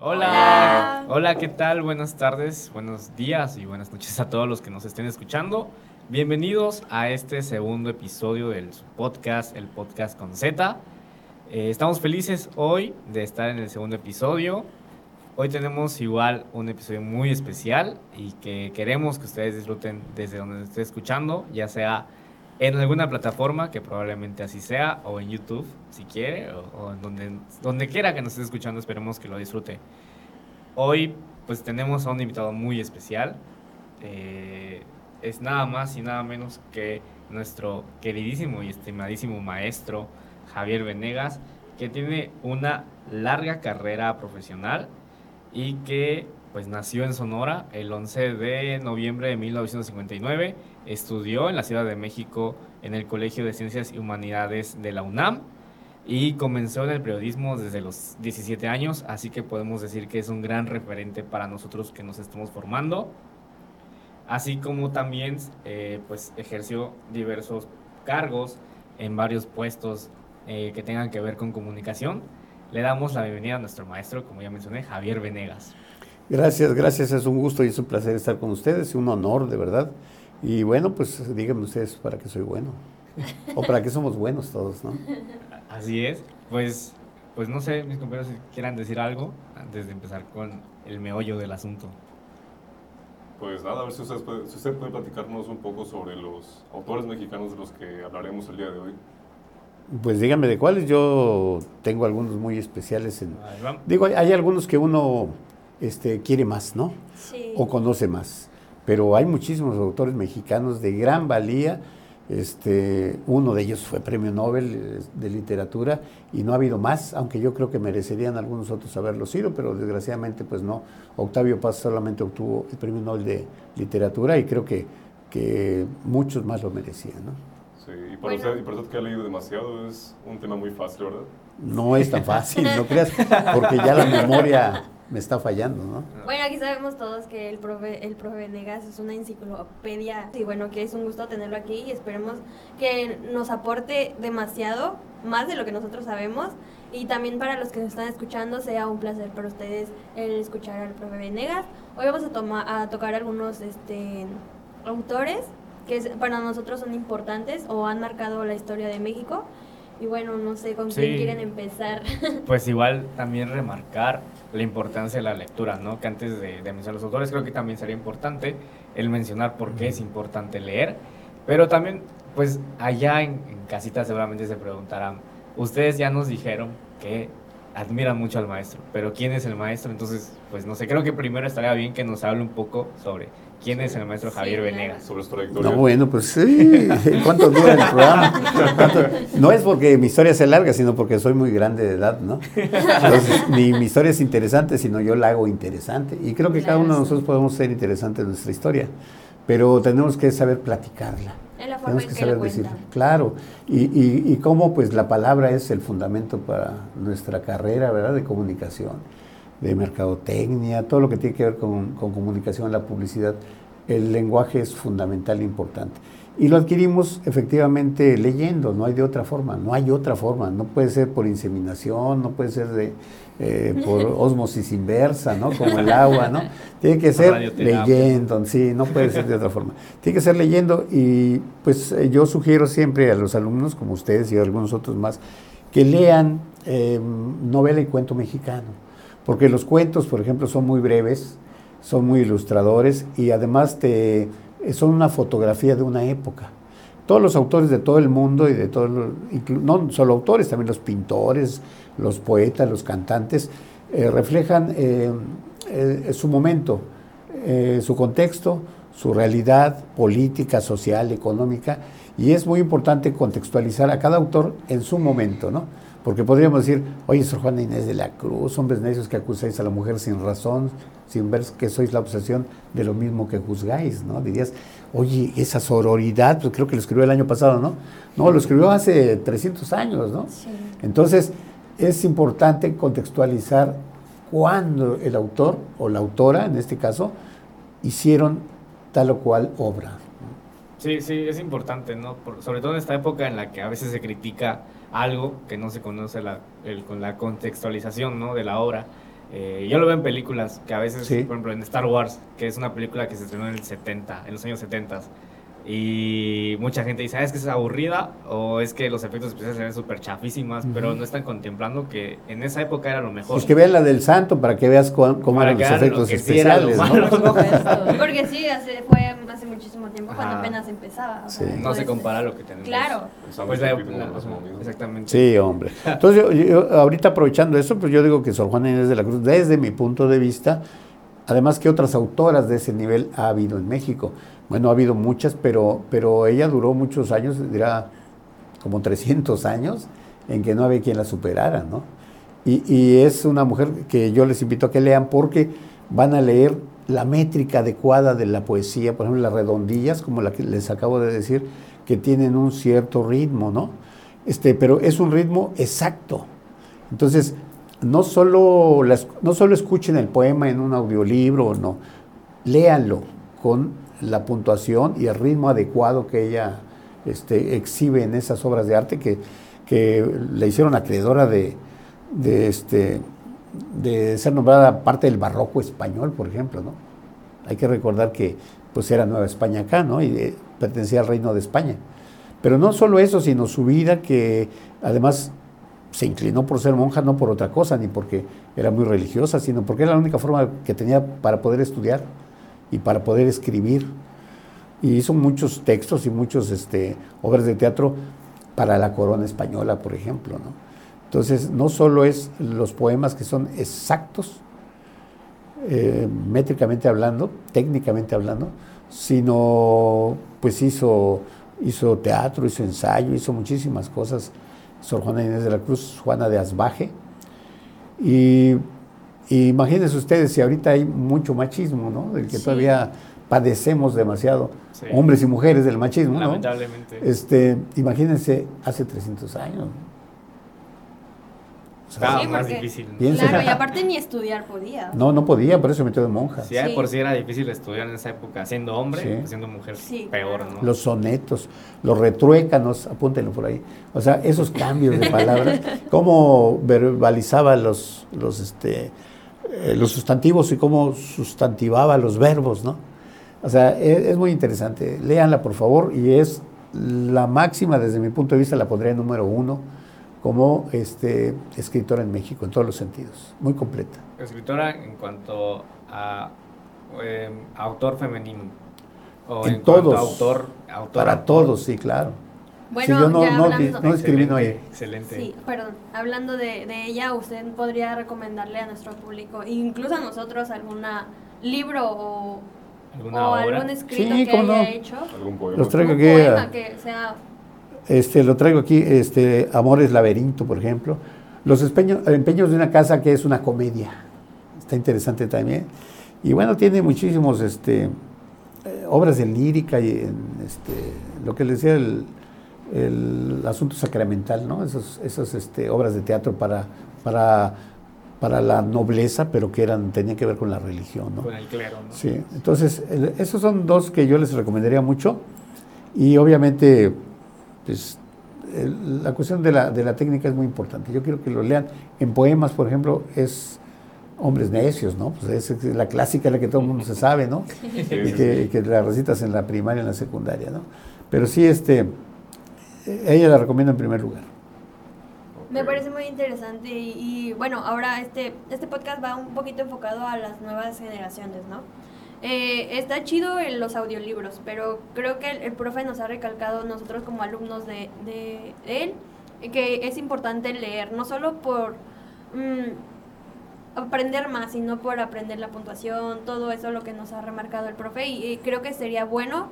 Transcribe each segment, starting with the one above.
Hola. Hola, ¿qué tal? Buenas tardes, buenos días y buenas noches a todos los que nos estén escuchando. Bienvenidos a este segundo episodio del podcast, el podcast con Z. Eh, estamos felices hoy de estar en el segundo episodio. Hoy tenemos igual un episodio muy especial y que queremos que ustedes disfruten desde donde estén escuchando, ya sea en alguna plataforma, que probablemente así sea, o en YouTube, si quiere, o, en donde, donde quiera que nos esté escuchando, esperemos que lo disfrute. Hoy, pues tenemos a un invitado muy especial. Eh, es nada más y nada menos que nuestro queridísimo y estimadísimo maestro Javier Venegas, que tiene una larga carrera profesional y que pues nació en Sonora el 11 de noviembre de 1959, estudió en la Ciudad de México en el Colegio de Ciencias y Humanidades de la UNAM y comenzó en el periodismo desde los 17 años, así que podemos decir que es un gran referente para nosotros que nos estamos formando, así como también eh, pues ejerció diversos cargos en varios puestos eh, que tengan que ver con comunicación. Le damos la bienvenida a nuestro maestro, como ya mencioné, Javier Venegas. Gracias, gracias. Es un gusto y es un placer estar con ustedes, un honor, de verdad. Y bueno, pues díganme ustedes para qué soy bueno. O para qué somos buenos todos, ¿no? Así es. Pues, pues no sé, mis compañeros, si quieran decir algo antes de empezar con el meollo del asunto. Pues nada, a ver si usted, puede, si usted puede platicarnos un poco sobre los autores mexicanos de los que hablaremos el día de hoy. Pues díganme de cuáles. Yo tengo algunos muy especiales. En, digo, hay algunos que uno este, quiere más, ¿no? Sí. O conoce más. Pero hay muchísimos autores mexicanos de gran valía. Este, uno de ellos fue premio Nobel eh, de literatura y no ha habido más, aunque yo creo que merecerían algunos otros haberlo sido, pero desgraciadamente pues no. Octavio Paz solamente obtuvo el premio Nobel de literatura y creo que, que muchos más lo merecían, ¿no? Sí, y para, usted, y para usted que ha leído demasiado es un tema muy fácil, ¿verdad? No es tan fácil, no creas, porque ya la memoria me está fallando, ¿no? Bueno, aquí sabemos todos que el profe, el profe Venegas es una enciclopedia y bueno, que es un gusto tenerlo aquí y esperemos que nos aporte demasiado, más de lo que nosotros sabemos y también para los que nos están escuchando sea un placer para ustedes el escuchar al profe Venegas. Hoy vamos a, tomar, a tocar algunos este, autores que para nosotros son importantes o han marcado la historia de México. Y bueno, no sé con quién quieren empezar. Pues igual también remarcar la importancia de la lectura, ¿no? Que antes de, mencionar los autores creo que también sería importante el mencionar por qué es importante leer. Pero también, pues allá en, en casita seguramente se preguntarán, ustedes ya nos dijeron que admiran mucho al maestro, pero ¿quién es el maestro? Entonces, pues no sé, creo que primero estaría bien que nos hable un poco sobre quién es el maestro Javier Venegas. Sobre su trayectoria. No, bueno, pues sí, ¿cuánto dura el programa? No es porque mi historia sea larga, sino porque soy muy grande de edad, ¿no? Entonces, ni mi historia es interesante, sino yo la hago interesante. Y creo que cada uno de nosotros podemos ser interesantes en nuestra historia, pero tenemos que saber platicarla. Es la forma en que, saber decir, claro, y, y, y, cómo pues la palabra es el fundamento para nuestra carrera, ¿verdad? De comunicación, de mercadotecnia, todo lo que tiene que ver con, con comunicación, la publicidad, el lenguaje es fundamental e importante. Y lo adquirimos efectivamente leyendo, no hay de otra forma, no hay otra forma, no puede ser por inseminación, no puede ser de, eh, por osmosis inversa, ¿no? Como el agua, ¿no? Tiene que ser leyendo, sí, no puede ser de otra forma. Tiene que ser leyendo y pues eh, yo sugiero siempre a los alumnos, como ustedes y a algunos otros más, que lean eh, novela y cuento mexicano, porque los cuentos, por ejemplo, son muy breves, son muy ilustradores y además te son una fotografía de una época. Todos los autores de todo el mundo y de todos no solo autores, también los pintores, los poetas, los cantantes, eh, reflejan eh, eh, su momento, su contexto, su realidad política, social, económica, y es muy importante contextualizar a cada autor en su momento, ¿no? Porque podríamos decir, oye, Sor Juana Inés de la Cruz, hombres necios que acusáis a la mujer sin razón, sin ver que sois la obsesión de lo mismo que juzgáis, ¿no? Dirías, oye, esa sororidad, pues creo que lo escribió el año pasado, ¿no? No, lo escribió hace 300 años, ¿no? Sí. Entonces, es importante contextualizar cuándo el autor o la autora, en este caso, hicieron tal o cual obra. Sí, sí, es importante, ¿no? sobre todo en esta época en la que a veces se critica algo que no se conoce la, con la contextualización, ¿no? De la obra Eh, yo lo veo en películas, que a veces, Sí. por ejemplo, en Star Wars, que es una película que se estrenó en el 70, en los años 70. Y mucha gente dice, "Ah, es que es aburrida o es que los efectos especiales se ven súper chafísimas, pero no están contemplando que en esa época era lo mejor. Pues que vean la del santo para que veas cómo eran los lo efectos que sí era lo especiales. Porque sí, hace, fue hace muchísimo tiempo cuando apenas empezaba. o Sí. sea, No se pues, compara lo que tenemos. Claro. Pues la- la- exactamente. Sí, hombre. Entonces, yo, yo ahorita aprovechando eso, pues yo digo que Sor Juana Inés de la Cruz, desde mi punto de vista, además que otras autoras de ese nivel ha habido en México. Bueno, ha habido muchas, pero, pero ella duró muchos años, dirá como 300 años, en que no había quien la superara, ¿no? Y, y es una mujer que yo les invito a que lean porque van a leer la métrica adecuada de la poesía, por ejemplo, las redondillas, como la que les acabo de decir, que tienen un cierto ritmo, ¿no? Este, pero es un ritmo exacto. Entonces, no solo, las- no solo escuchen el poema en un audiolibro, no, léanlo con la puntuación y el ritmo adecuado que ella este, exhibe en esas obras de arte que, que le hicieron acreedora de, de, este, de ser nombrada parte del barroco español, por ejemplo, ¿no? Hay que recordar que pues era Nueva España acá, ¿no? Y eh, pertenecía al reino de España. Pero no solo eso, sino su vida que además se inclinó por ser monja, no por otra cosa, ni porque era muy religiosa, sino porque era la única forma que tenía para poder estudiar y para poder escribir. Y hizo muchos textos y muchas este, obras de teatro para la corona española, por ejemplo. ¿no? Entonces, no solo es los poemas que son exactos, eh, métricamente hablando, técnicamente hablando, sino pues hizo, hizo teatro, hizo ensayo, hizo muchísimas cosas. Sor Juana Inés de la Cruz, Juana de Asbaje. Y, y imagínense ustedes si ahorita hay mucho machismo, ¿no? Del que Sí. todavía padecemos demasiado, Sí. hombres y mujeres del machismo, ¿no? Lamentablemente. Este, imagínense hace 300 años. O sea, Sí, más difícil. Piensa- Claro, y aparte ni estudiar podía. no, no podía, por eso se metió de monja. De Sí. por sí era difícil estudiar en esa época, siendo hombre, Sí. pues siendo mujer, Sí, peor. ¿no? Los sonetos, los retruécanos, apúntenlo por ahí. O sea, esos cambios de palabras, cómo verbalizaba los, los, este, eh, los sustantivos y cómo sustantivaba los verbos, ¿no? O sea, e- es, muy interesante. Léanla, por favor, y es la máxima, desde mi punto de vista, la pondría en número uno como este, escritora en México, en todos los sentidos. Muy completa. Escritora en cuanto a eh, autor femenino. O En todos. autor Para todos, sí, claro. Bueno, Sí, yo no- ya no hablando, no escribí, no Excelente, hay. excelente. Sí, perdón. Hablando de, de ella, ¿usted podría recomendarle a nuestro público, incluso a nosotros, alguna libro o, ¿Alguna o obra? algún escrito Sí, que haya no. hecho? ¿Algún poema? Los traigo aquí. poema a- que sea... Este, lo traigo aquí, este, Amores Laberinto, por ejemplo. Los espeño- empeños de una casa que es una comedia. Está interesante también. Y bueno, tiene muchísimos este, eh, obras de lírica y en, este, lo que les decía el, el asunto sacramental, ¿no? Esos, esas este, obras de teatro para, para, para la nobleza, pero que eran, tenían que ver con la religión, ¿no? Con el clero, ¿no? Sí, entonces, el- esos son dos que yo les recomendaría mucho. Y obviamente, pues, el- la cuestión de la, de la técnica es muy importante. Yo quiero que lo lean. En poemas, por ejemplo, es Hombres Necios, ¿no? Pues es la clásica, la que todo el mundo se sabe, ¿no? Y, que, que la recitas en la primaria, en la secundaria, ¿no? Pero sí, este, ella la recomiendo en primer lugar. Me parece muy interesante y, bueno, ahora este, este podcast va un poquito enfocado a las nuevas generaciones, ¿no? Eh, está chido en los audiolibros, pero creo que el, profe nos ha recalcado nosotros como alumnos de, él que es importante leer, no solo por mm, aprender más, sino por aprender la puntuación, todo eso lo que nos ha remarcado el profe y creo que sería bueno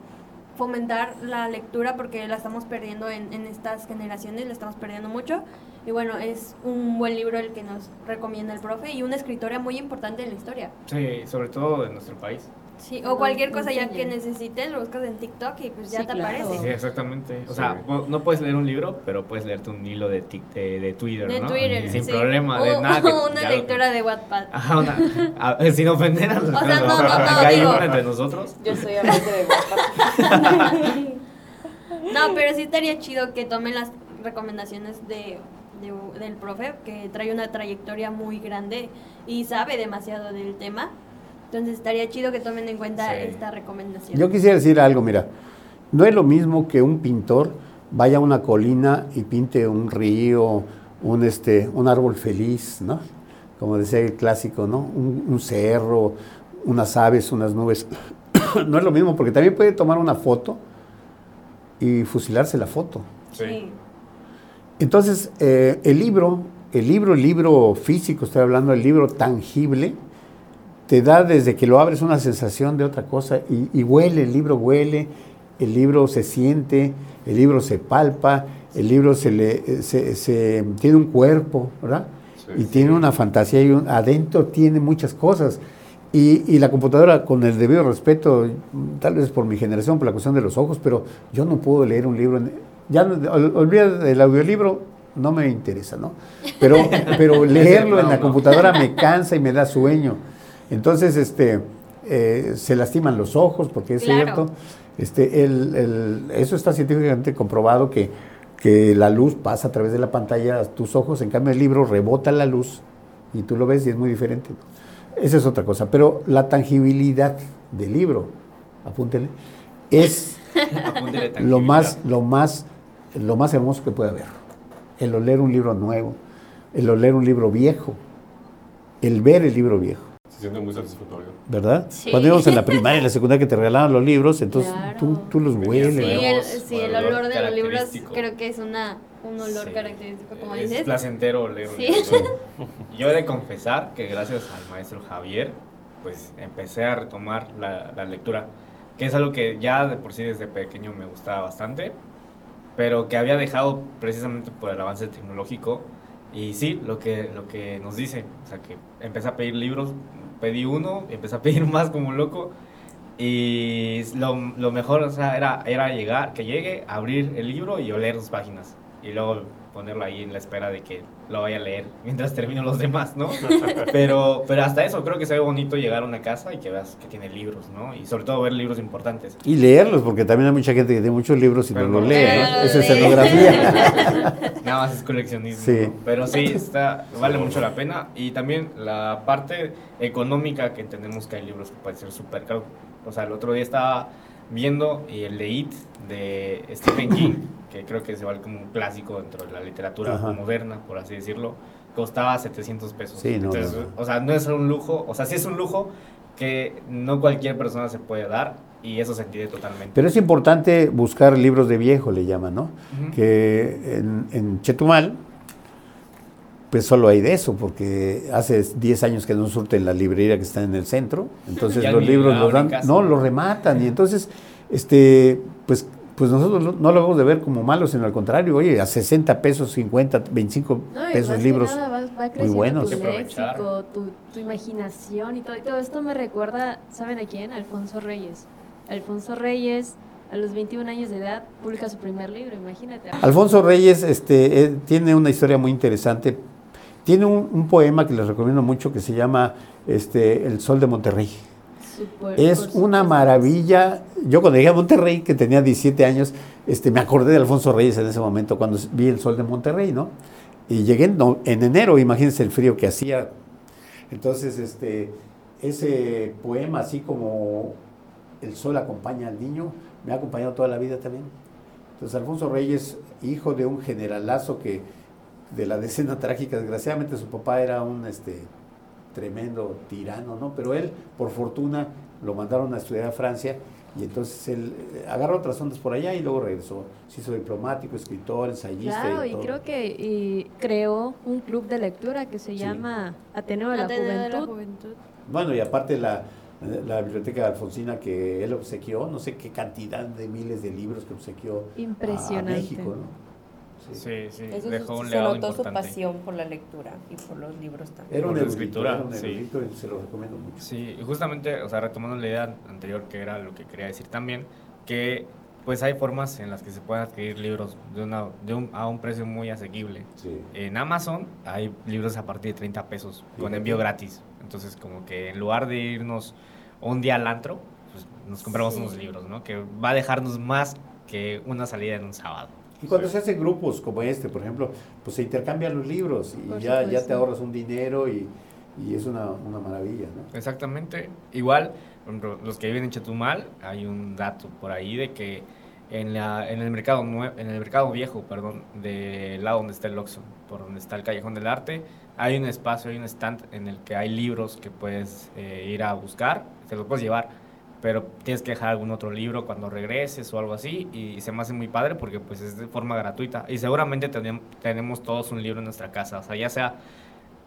fomentar la lectura porque la estamos perdiendo en, estas generaciones, la estamos perdiendo mucho. Y bueno, es un buen libro el que nos recomienda el profe y una escritora muy importante en la historia. Sí, sobre todo en nuestro país. Sí, o cualquier cosa ya que necesites, lo buscas en TikTok y pues ya Sí, te claro. aparece. Sí, exactamente. O sea, no puedes leer un libro, pero puedes leerte un hilo de, tic- de, de Twitter, De ¿no? Twitter, Sin sí. problema, de O- nada. que- o una lo- lectura de Wattpad. Ajá, una, a- sin ofender a los O sea, no, no, no, Acá hay digo- una entre nosotros. Yo soy amante de WhatsApp. No, pero sí estaría chido que tomen las recomendaciones de de- del profe, que trae una trayectoria muy grande y sabe demasiado del tema. Entonces estaría chido que tomen en cuenta Sí. esta recomendación. Yo quisiera decir algo, mira, no es lo mismo que un pintor vaya a una colina y pinte un río, un, este, un árbol feliz, ¿no? Como decía el clásico, ¿no? Un, un cerro, unas aves, unas nubes. no es lo mismo, porque también puede tomar una foto y fusilarse la foto. Sí. Entonces, eh, el libro, el libro, el libro físico, estoy hablando del libro tangible, te da desde que lo abres una sensación de otra cosa y, y huele, el libro huele, el libro se siente, el libro se palpa, el libro se le, eh, se- se- tiene un cuerpo, ¿verdad? Sí. y tiene una fantasía y un- adentro tiene muchas cosas. Y, y la computadora, con el debido respeto, tal vez por mi generación, por la cuestión de los ojos, pero yo no puedo leer un libro. en- ya olvida del audiolibro, no me interesa, ¿no? Pero, pero leerlo en la computadora me cansa y me da sueño. Entonces, este, eh, se lastiman los ojos, porque es Claro. cierto. Este, el- el- eso está científicamente comprobado que, que la luz pasa a través de la pantalla a tus ojos, en cambio el libro rebota la luz y tú lo ves y es muy diferente. Esa es otra cosa. Pero la tangibilidad del libro, apúntele, es Apúntele lo más, lo más, lo más hermoso que puede haber. El oler un libro nuevo, el oler un libro viejo, el ver el libro viejo. Se siente muy satisfactorio. ¿Verdad? Sí. Cuando íbamos en la primaria, en la secundaria que te regalaban los libros, entonces Claro. tú, tú los hueles. Sí, el, sí, el olor olor de los libros creo que es una, un olor Sí. característico, como es dices. placentero leer un Sí. Yo he de confesar que gracias al maestro Javier, pues empecé a retomar la, la lectura, que es algo que ya de por sí desde pequeño me gustaba bastante, pero que había dejado precisamente por el avance tecnológico. Y sí, lo que, lo que nos dice, o sea, que empecé a pedir libros, pedí uno, empecé a pedir más como loco. Y lo, lo mejor, o sea, era, era llegar, que llegue, abrir el libro y oler sus páginas. Y luego ponerlo ahí en la espera de que lo vaya a leer mientras termino los demás, ¿no? Pero, pero hasta eso, creo que se ve bonito llegar a una casa y que veas que tiene libros, ¿no? Y sobre todo ver libros importantes. Y leerlos, porque también hay mucha gente que tiene muchos libros y Pero no los lee. ¿no? Es escenografía. Nada más es coleccionismo. Sí. ¿no? Pero sí, está, vale mucho la pena. Y también la parte económica que entendemos que hay libros que pueden ser súper caros. O sea, el otro día estaba viendo y el de It de Stephen King, que creo que se vale como un clásico dentro de la literatura Ajá. moderna, por así decirlo, costaba 700 pesos. Sí, no, Entonces, no, o sea, no es un lujo, o sea, sí es un lujo que no cualquier persona se puede dar y eso se entiende totalmente. Pero es importante buscar libros de viejo, le llaman, ¿no? Que en, en Chetumal, pues solo hay de eso, porque hace 10 años que no surte la librería que está en el centro, entonces los libros los dan, no, los rematan, y entonces, este, pues, pues nosotros no- lo vamos de ver como malos, sino al contrario, oye, a 60 pesos, 50, 25 No, pesos libros. nada va, va creciendo buenos. tu léxico, tu, tu imaginación y todo. Y todo esto me recuerda, ¿saben a quién? Alfonso Reyes. Alfonso Reyes, a los 21 años de edad, publica su primer libro, imagínate. Alfonso Reyes este, eh, tiene una historia muy interesante. Tiene un, un poema que les recomiendo mucho que se llama este, El Sol de Monterrey. Super- Es una maravilla. Yo cuando llegué a Monterrey, que tenía 17 años, este, me acordé de Alfonso Reyes en ese momento, cuando vi el sol de Monterrey, ¿no? Y llegué en enero, imagínense el frío que hacía. Entonces, este, ese poema, así como el sol acompaña al niño, me ha acompañado toda la vida también. Entonces, Alfonso Reyes, hijo de un generalazo que, de la decena trágica, desgraciadamente su papá era un, este, tremendo tirano, ¿no? Pero él, por fortuna, lo mandaron a estudiar a Francia y entonces él eh, agarró otras ondas por allá y luego regresó. Se hizo diplomático, escritor, ensayista. Claro, y, y todo. creo que y creó un club de lectura que se Sí. llama Ateneo de la Ateneo de la Juventud. Juventud. Bueno, y aparte la, la biblioteca de Alfonsina que él obsequió, no sé qué cantidad de miles de libros que obsequió a- Impresionante. a México, ¿no? Sí. Sí, sí, Eso dejó un se legado notó su importante. pasión por la lectura y por los libros también. Era un erudito, escritura, era un sí. erudito y se lo recomiendo mucho. Sí, y justamente, o sea, retomando la idea anterior que era lo que quería decir también, que pues hay formas en las que se pueden adquirir libros de una, de un, a un precio muy asequible. Sí. En Amazon hay libros a partir de 30 pesos con Fíjate. envío gratis. Entonces, como que en lugar de irnos un día al antro, pues nos compramos Sí. unos libros, ¿no? Que va a dejarnos más que una salida en un sábado. Y cuando Sí. se hacen grupos como este, por ejemplo, pues se intercambian los libros y Por ya, ya te ahorras un dinero y, y es una, una maravilla, ¿no? Exactamente. Igual, por ejemplo, los que viven en Chetumal, hay un dato por ahí de que en, la, en el mercado nue- en el mercado viejo, perdón, del lado donde está el Oxxo, por donde está el Callejón del Arte, hay un espacio, hay un stand en el que hay libros que puedes eh, ir a buscar, te los puedes llevar, pero tienes que dejar algún otro libro cuando regreses o algo así, y se me hace muy padre porque pues es de forma gratuita, y seguramente tenem- tenemos todos un libro en nuestra casa, o sea, ya sea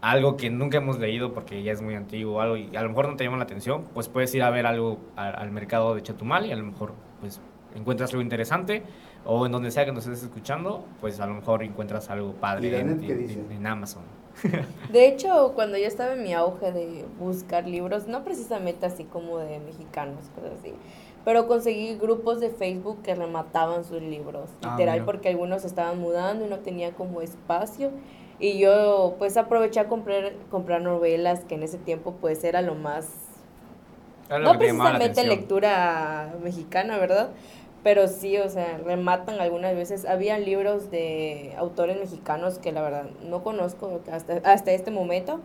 algo que nunca hemos leído porque ya es muy antiguo o algo y a lo mejor no te llama la atención, pues puedes ir a ver algo al mercado de Chetumal y a lo mejor pues encuentras algo interesante o en donde sea que nos estés escuchando, pues a lo mejor encuentras algo padre ¿Y en, en- dice? en Amazon. De hecho, cuando yo estaba en mi auge de buscar libros, no precisamente así como de mexicanos, cosas así, pero conseguí grupos de Facebook que remataban sus libros, Ah, literal, mira. porque algunos estaban mudando y no tenía como espacio. Y yo pues aproveché a comprar, comprar novelas, que en ese tiempo pues era lo más Era lo no precisamente lectura mexicana, ¿verdad? Pero sí, o sea, rematan algunas veces. Había libros de autores mexicanos que la verdad no conozco hasta, hasta este momento,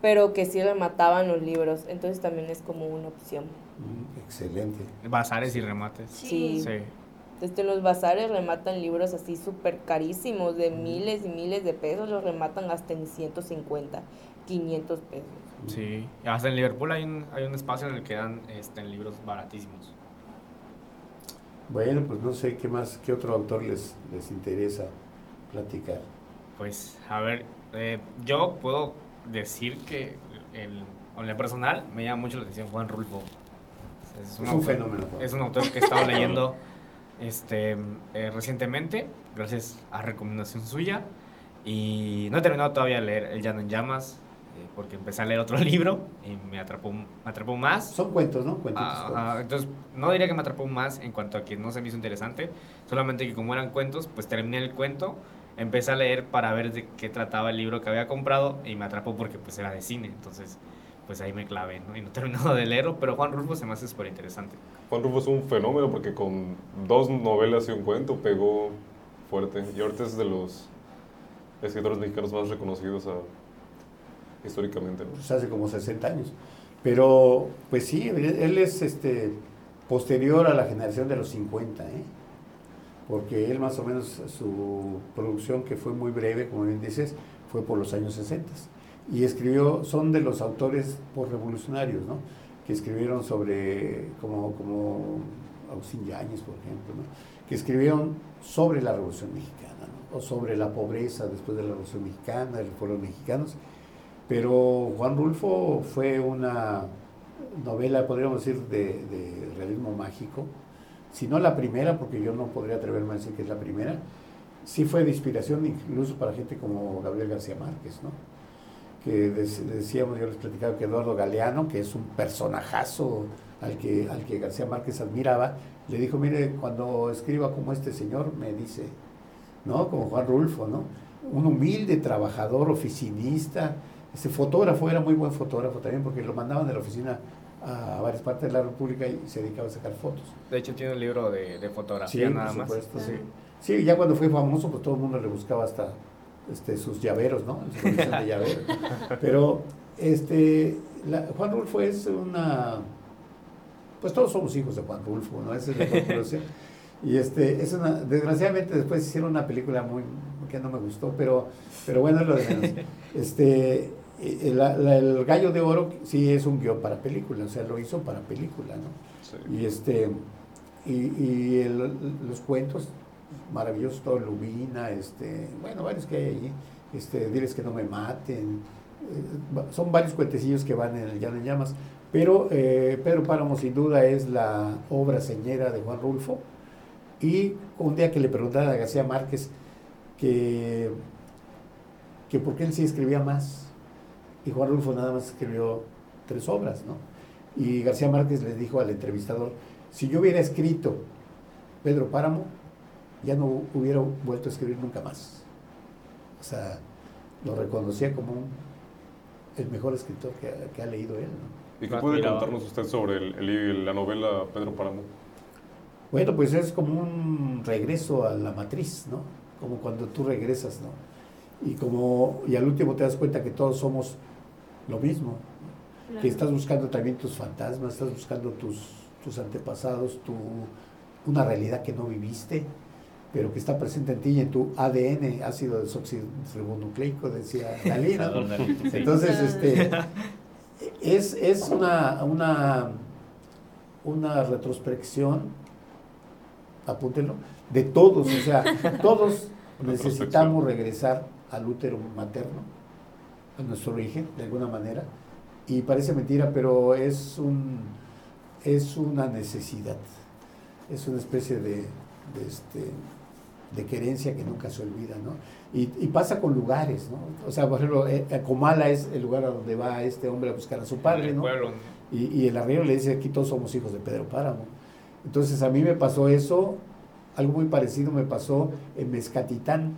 pero que sí remataban los libros. Entonces también es como una opción. Mm, Excelente. Bazares y remates. Sí. Sí. Desde los bazares rematan libros así súper carísimos, de miles y miles de pesos, los rematan hasta en 150, 500 pesos. Sí. Hasta en Liverpool hay un, hay un espacio en el que dan este, libros baratísimos. Bueno, pues no sé qué más, qué otro autor les, les interesa platicar. Pues, a ver, eh, yo puedo decir que el, en lo personal me llama mucho la atención Juan Rulfo. Es Es un autor- fenómeno. Juan. Es un autor que he estado leyendo este, eh, recientemente, gracias a recomendación suya. Y no he terminado todavía de leer El Llano en Llamas, porque empecé a leer otro libro y me atrapó, me atrapó más. Son cuentos, ¿no? Cuentitos Ajá, cortos. entonces, no diría que me atrapó más en cuanto a que no se me hizo interesante, solamente que como eran cuentos, pues terminé el cuento, empecé a leer para ver de qué trataba el libro que había comprado y me atrapó porque pues era de cine, entonces pues ahí me clavé, ¿no? Y no he terminado de leerlo, pero Juan Rulfo se me hace súper interesante. Juan Rufo es un fenómeno porque con dos novelas y un cuento pegó fuerte. Y ahorita es de los escritores mexicanos más reconocidos ah, históricamente. ¿no? Pues hace como 60 años. Pero, pues sí, él es este posterior a la generación de los 50, ¿eh? Porque él más o menos, su producción, que fue muy breve, como bien dices, fue por los años 60. Y escribió, son de los autores por revolucionarios, ¿no? Que escribieron sobre, como, como Agustín Yáñez, por ejemplo, ¿no? Que escribieron sobre la Revolución Mexicana, ¿no? O sobre la pobreza después de la Revolución Mexicana, de los pueblos mexicanos. Pero Juan Rulfo fue una novela, podríamos decir, de, de realismo mágico. Si no la primera, porque yo no podría atreverme a decir que es la primera, sí fue de inspiración incluso para gente como Gabriel García Márquez, ¿no? Que decíamos, yo les platicaba que Eduardo Galeano, que es un personajazo al que, al que García Márquez admiraba, le dijo, mire, cuando escriba como este señor, me dice, ¿no? Como Juan Rulfo, ¿no? Un humilde trabajador, oficinista, este fotógrafo, era muy buen fotógrafo también, porque lo mandaban de la oficina a varias partes de la República y se dedicaba a sacar fotos. De hecho tiene un libro de, de fotografía Sí, nada por más. supuesto, Sí. sí. Sí, ya cuando fue famoso, pues todo el mundo le buscaba hasta este, sus llaveros, ¿no? Su colección de llaveros. Pero, este, la- Juan Rulfo es una... Pues todos somos hijos de Juan Rulfo, ¿no? Esa es la conclusión. Y este, es una, desgraciadamente después hicieron una película muy, que no me gustó, pero, pero bueno, es lo de menos. Este, la- la- el Gallo de Oro sí es un guion para película, o sea, lo hizo para película, ¿no? Sí. Y este y, y el- los cuentos maravillosos, todo Lubina, este, bueno, varios que hay allí, este, diles que no me maten, eh, son varios cuentecillos que van en el Llano en Llamas, pero eh, Pedro Páramo sin duda es la obra señera de Juan Rulfo, y un día que le preguntaba a García Márquez que, que por qué él sí escribía más, y Juan Rulfo nada más escribió tres obras, ¿no? Y García Márquez le dijo al entrevistador, si yo hubiera escrito Pedro Páramo, ya no hubiera vuelto a escribir nunca más. O sea, lo reconocía como un- el mejor escritor que, ha- que ha leído él. ¿no? ¿Y qué puede contarnos usted sobre el- el- la novela Pedro Páramo? Bueno, pues es como un regreso a la matriz, ¿no? Como cuando tú regresas, ¿no? Y como y al último te das cuenta que todos somos lo mismo, que estás buscando también tus fantasmas, estás buscando tus, tus antepasados, tu, una realidad que no viviste, pero que está presente en ti y en tu ADN, ácido desoxirribonucleico, decía Dalí, ¿no? Entonces, este, es, es una, una, una retrospección, apúntenlo, de todos, o sea, todos necesitamos regresar al útero materno, a nuestro origen, de alguna manera, y parece mentira, pero es, un, es una necesidad, es una especie de, de, este, de querencia que nunca se olvida, ¿no? Y, y, pasa con lugares, ¿no? O sea, por ejemplo, eh, Comala es el lugar a donde va este hombre a buscar a su padre, ¿no? Y, y, el arriero le dice, aquí todos somos hijos de Pedro Páramo. Entonces a mí me pasó eso, algo muy parecido me pasó en Mezcatitán,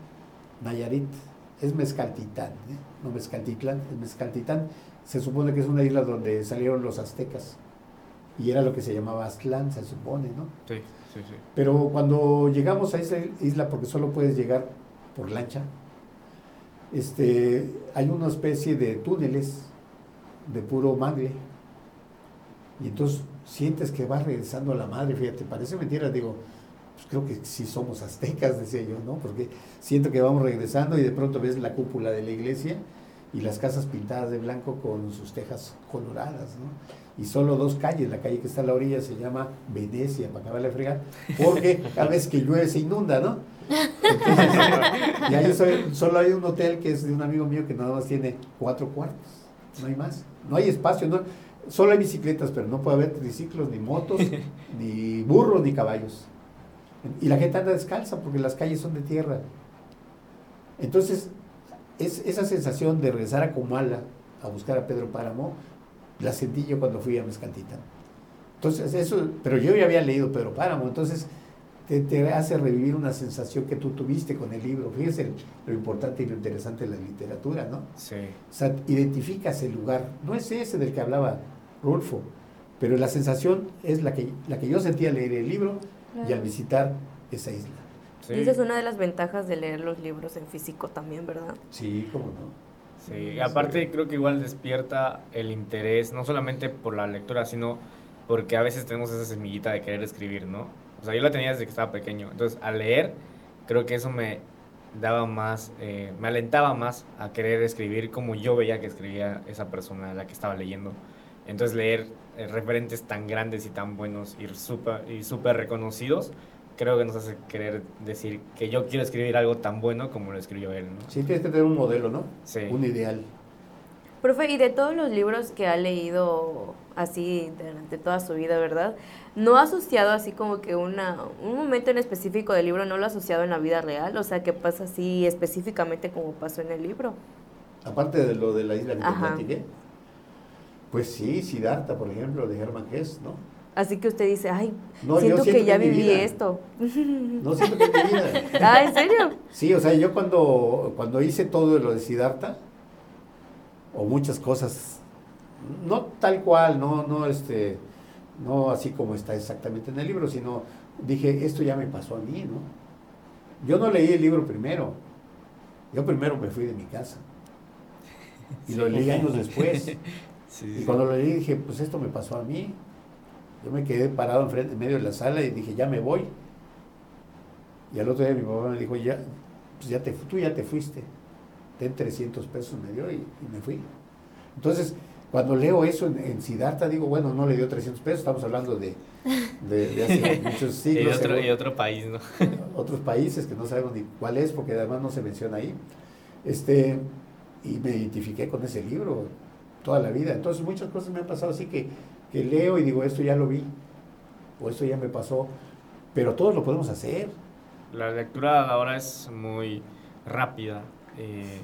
Nayarit. Es Mezcaltitán, ¿eh? No Mezcaltitlán, es Mezcaltitán. Se supone que es una isla donde salieron los aztecas. Y era lo que se llamaba Aztlán, se supone, ¿no? Sí, sí, sí. Pero cuando llegamos a esa isla, porque solo puedes llegar por lancha, este, hay una especie de túneles de puro mangle. Y entonces sientes que vas regresando a la madre, fíjate, parece mentira, digo, pues creo que sí somos aztecas, decía yo, ¿no? Porque siento que vamos regresando y de pronto ves la cúpula de la iglesia y las casas pintadas de blanco con sus tejas coloradas, ¿no? Y solo dos calles, la calle que está a la orilla se llama Venecia, para acabar de fregar, porque cada vez que llueve se inunda, ¿no? Entonces, y ahí solo hay un hotel que es de un amigo mío que nada más tiene cuatro cuartos, no hay más, no hay espacio, no, solo hay bicicletas, pero no puede haber triciclos, ni motos, ni burros, ni caballos. Y la gente anda descalza porque las calles son de tierra. Entonces, es, esa sensación de regresar a Comala a buscar a Pedro Páramo, la sentí yo cuando fui a Mezcantita. Entonces, eso, pero yo ya había leído Pedro Páramo, entonces te, te, hace revivir una sensación que tú tuviste con el libro. Fíjese lo importante y lo interesante de la literatura, ¿no? Sí. O sea, identificas el lugar. No es ese del que hablaba Rulfo, pero la sensación es la que, la que yo sentía al leer el libro claro. y al visitar esa isla. Sí. Y esa es una de las ventajas de leer los libros en físico también, ¿verdad? Sí, cómo no. Sí, aparte creo que igual despierta el interés, no solamente por la lectura, sino porque a veces tenemos esa semillita de querer escribir, ¿no? O sea, yo la tenía desde que estaba pequeño. Entonces, al leer, creo que eso me daba más, eh, me alentaba más a querer escribir como yo veía que escribía esa persona a la que estaba leyendo. Entonces, leer referentes tan grandes y tan buenos y súper y super reconocidos, creo que nos hace querer decir que yo quiero escribir algo tan bueno como lo escribió él, ¿no? Sí, tienes que tener un modelo, ¿no? Sí. Un ideal. Profe, y de todos los libros que ha leído así durante toda su vida, ¿verdad? ¿No ha asociado así como que una, un momento en específico del libro, no lo ha asociado en la vida real? O sea, que pasa así específicamente como pasó en el libro. Aparte de lo de la isla que te platiqué. Pues sí, Siddhartha, por ejemplo, de Hermann Hesse, ¿no? Así que usted dice, ay, no, siento, siento, que ya viví vida. esto. No siento que mi vida. ah, ¿en serio? Sí, o sea, yo cuando, cuando hice todo lo de Siddhartha, o muchas cosas, no tal cual, no, no, este, no así como está exactamente en el libro, sino dije, esto ya me pasó a mí, ¿no? Yo no leí el libro primero, yo primero me fui de mi casa y sí. lo leí años después. Sí. Y cuando lo leí dije, pues esto me pasó a mí. Yo me quedé parado enfrente, en medio de la sala y dije, ya me voy. Y al otro día mi papá me dijo, ya, pues ya te, tú ya te fuiste. Ten 300 pesos, me dio y, y me fui. Entonces, cuando leo eso en, en Siddhartha, digo, bueno, no le dio 300 pesos, estamos hablando de, de, de hace muchos siglos. Y otro, y otro país, ¿no? otros países que no sabemos ni cuál es, porque además no se menciona ahí. Este, y me identifiqué con ese libro toda la vida. Entonces, muchas cosas me han pasado así que, que leo y digo, esto ya lo vi, o esto ya me pasó, pero todos lo podemos hacer. La lectura ahora es muy rápida eh,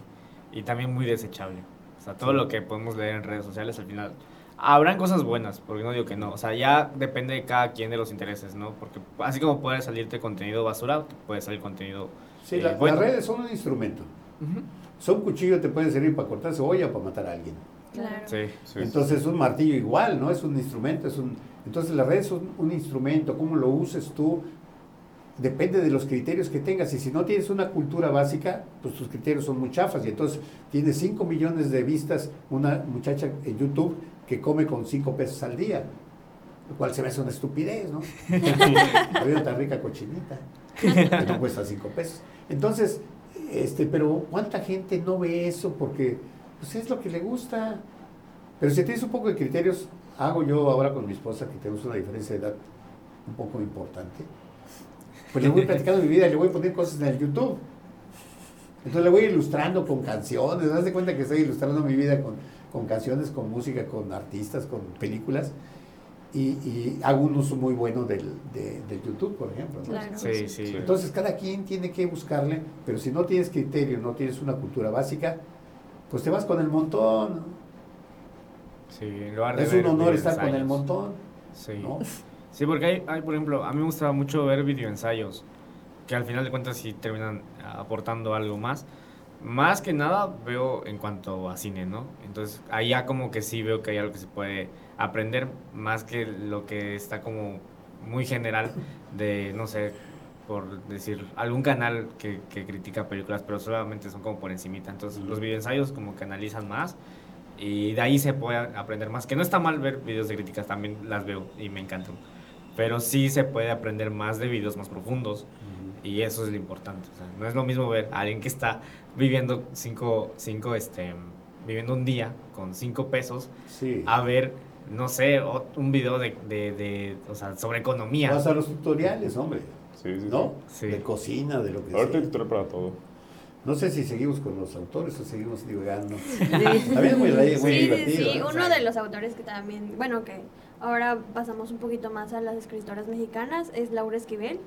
y también muy desechable. O sea, todo sí. lo que podemos leer en redes sociales al final habrán cosas buenas, porque no digo que no. O sea, ya depende de cada quien de los intereses, ¿no? Porque así como puede salirte contenido basura, puede salir contenido. Sí, eh, la, bueno. las redes son un instrumento. Uh -huh. Son cuchillos te pueden servir para cortar cebolla o para matar a alguien. Claro. Sí, sí, Entonces, un martillo igual, ¿no? Es un instrumento, es un, Entonces la red es un, un instrumento, cómo lo uses tú, depende de los criterios que tengas. Y si no tienes una cultura básica, pues tus criterios son muy chafas. Y entonces tienes 5 millones de vistas una muchacha en YouTube que come con 5 pesos al día. Lo cual se me hace una estupidez, ¿no? Había tan rica cochinita. Que no cuesta 5 pesos. Entonces, este, pero ¿cuánta gente no ve eso? Porque pues es lo que le gusta. Pero si tienes un poco de criterios, hago yo ahora con mi esposa, que tenemos una diferencia de edad un poco importante pues le voy platicando mi vida, le voy poniendo cosas en el YouTube. Entonces le voy ilustrando con canciones, das de cuenta que estoy ilustrando mi vida con, con canciones, con música, con artistas, con películas. Y, y hago un uso muy bueno del, de, del YouTube, por ejemplo. ¿no? Claro. Sí, sí. Entonces cada quien tiene que buscarle, pero si no tienes criterio, no tienes una cultura básica, pues te vas con el montón. Sí, de Es un honor estar con el montón. Sí. ¿no? Sí, porque hay, hay, por ejemplo, a mí me gustaba mucho ver videoensayos, que al final de cuentas sí terminan aportando algo más. Más que nada veo en cuanto a cine, ¿no? Entonces ya como que sí veo que hay algo que se puede aprender más que lo que está como muy general de, no sé, por decir, algún canal que, que critica películas, pero solamente son como por encimita. Entonces los videoensayos como que analizan más y de ahí se puede aprender más. Que no está mal ver videos de críticas, también las veo y me encantan. Pero sí se puede aprender más de videos más profundos y eso es lo importante. O sea, no es lo mismo ver a alguien que está viviendo cinco, cinco, este, viviendo un día con cinco pesos Sí. a ver, no sé, un video de, de, de, o sea, sobre economía. Vas a los tutoriales, hombre. Sí, sí, sí. ¿No? Sí. De cocina, de lo que Ahorita sea. tutorial para todo. No sé si seguimos con los autores o seguimos divagando. También es muy, muy Sí, sí, divertido. sí. ¿eh? Uno de los autores que también, bueno, que ahora pasamos un poquito más a las escritoras mexicanas es Laura Esquivel,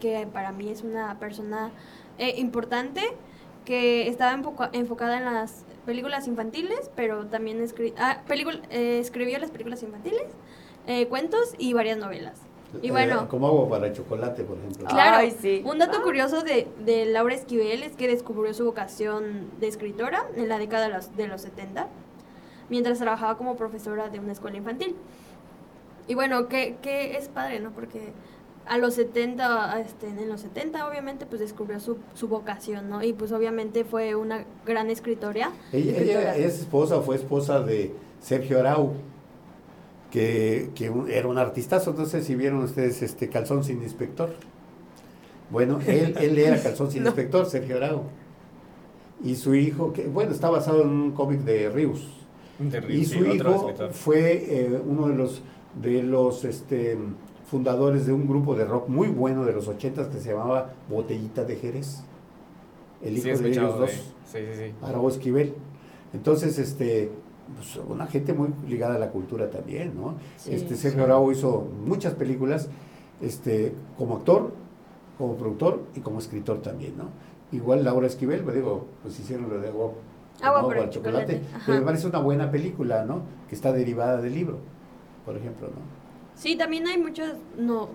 que para mí es una persona eh, importante que estaba enfoca- enfocada en las películas infantiles, pero también escri ah, eh, escribió las películas infantiles, eh, cuentos y varias novelas. Y Eh, bueno, como agua para chocolate, por ejemplo. Claro, Ay, sí. un dato curioso de, de Laura Esquivel es que descubrió su vocación de escritora en la década de los, de los 70, mientras trabajaba como profesora de una escuela infantil. Y bueno, que, que es padre, ¿no? Porque a los 70, este, en los 70 obviamente pues descubrió su, su vocación, ¿no? Y pues obviamente fue una gran escritora. Ella, escritora. ella es esposa, fue esposa de Sergio Arau, que, que un- era un artistazo. No sé si vieron ustedes este Calzón sin inspector. Bueno, él, él era Calzón sin inspector, Sergio Arau. Y su hijo, que bueno, está basado en un cómic de Rius. Y su hijo fue eh, uno de los de los este, fundadores de un grupo de rock muy bueno de los ochentas que se llamaba Botellita de Jerez. El hijo de ellos dos. Sí, sí, sí. Arau Esquivel. Entonces, este, pues, una gente muy ligada a la cultura también, ¿no? Sí, este Sergio Arau hizo muchas películas, este, como actor, como productor y como escritor también, ¿no? Igual Laura Esquivel, me digo, pues hicieron lo de agua, Agua el chocolate, que me parece una buena película, ¿no? Que está derivada del libro, por ejemplo, ¿no? Sí, también hay muchas no,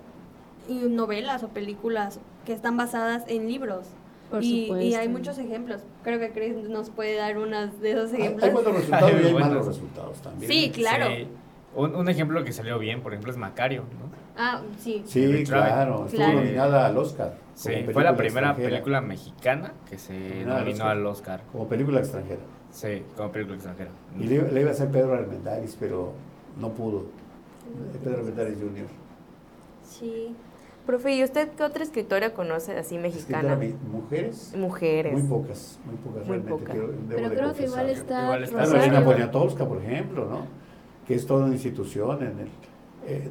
novelas o películas que están basadas en libros. Por y, supuesto. y hay muchos ejemplos. Creo que Chris nos puede dar unas de esos Hay, ejemplos. hay buenos resultados y hay Buenos. malos resultados también. Sí, claro. Sí. Un, un ejemplo que salió bien, por ejemplo, es Macario, ¿no? Ah, sí. Sí, claro, estuvo Claro. nominada al Oscar. Sí, fue la primera extranjera. película mexicana que se Nominada al nominó Oscar. al Oscar. Como película extranjera. Sí, como película extranjera. Y le, le iba a hacer Pedro Armendáriz, pero no pudo. Pedro Armendáriz Jr. Sí. Profe, ¿y usted qué otra escritora conoce así mexicana? mujeres, Mujeres. muy pocas, muy pocas Muy realmente. pocas. quiero- debo Pero de creo que igual está, Igual está Poniatowska, por ejemplo, ¿no? Que es toda una institución en el... eh,